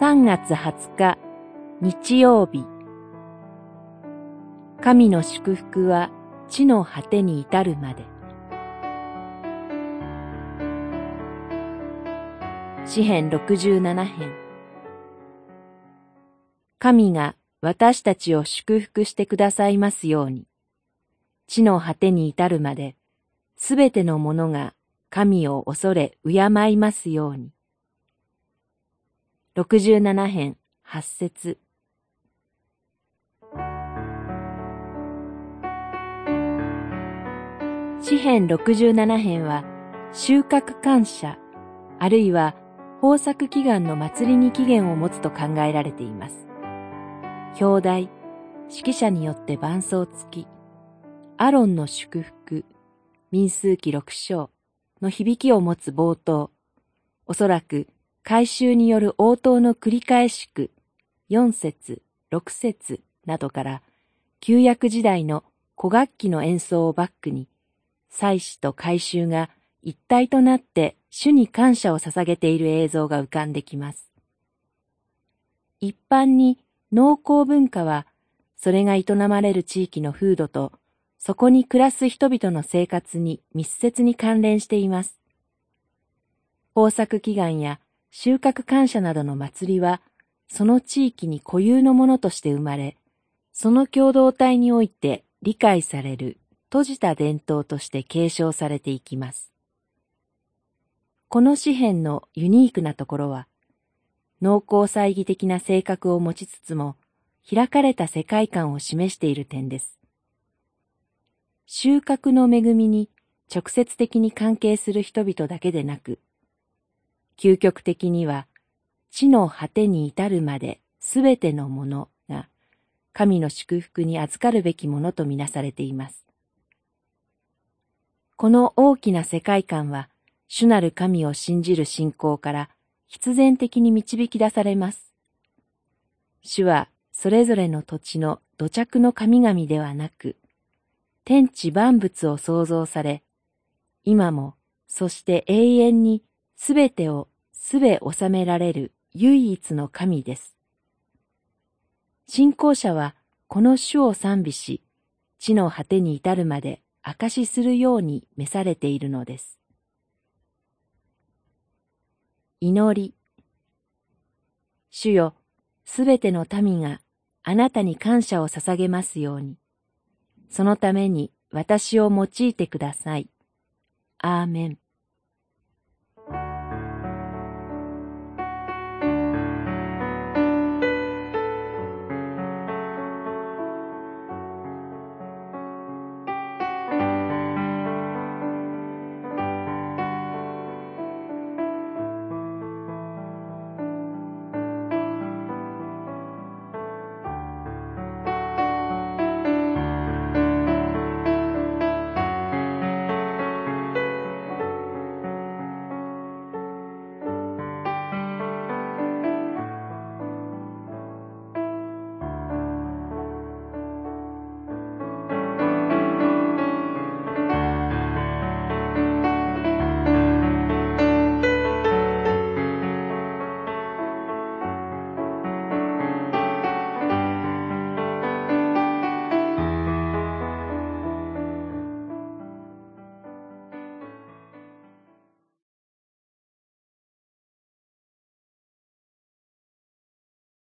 3月20日日曜日。神の祝福は地の果てに至るまで。詩編67編。神が私たちを祝福してくださいますように。地の果てに至るまで、すべてのものが神を恐れ敬いますように。六十七編八節詩編六十七編は収穫感謝、あるいは豊作祈願の祭りに起源を持つと考えられています。表題、指揮者によって伴奏付き、アロンの祝福、民数記六章の響きを持つ冒頭、おそらく改修による応答の繰り返し句、四節、六節などから、旧約時代の古楽器の演奏をバックに、祭祀と改修が一体となって主に感謝を捧げている映像が浮かんできます。一般に農耕文化は、それが営まれる地域の風土とそこに暮らす人々の生活に密接に関連しています。豊作祈願や収穫感謝などの祭りは、その地域に固有のものとして生まれ、その共同体において理解される閉じた伝統として継承されていきます。この詩篇のユニークなところは、濃厚猜疑的な性格を持ちつつも、開かれた世界観を示している点です。収穫の恵みに直接的に関係する人々だけでなく、究極的には地の果てに至るまですべてのものが神の祝福に預かるべきものとみなされています。この大きな世界観は主なる神を信じる信仰から必然的に導き出されます。主はそれぞれの土地の土着の神々ではなく、天地万物を創造され、今も、そして永遠にすべてをすべ収められる唯一の神です。信仰者はこの主を賛美し、地の果てに至るまで証しするように召されているのです。祈り。主よ、すべての民があなたに感謝を捧げますように。そのために私を用いてください。アーメン。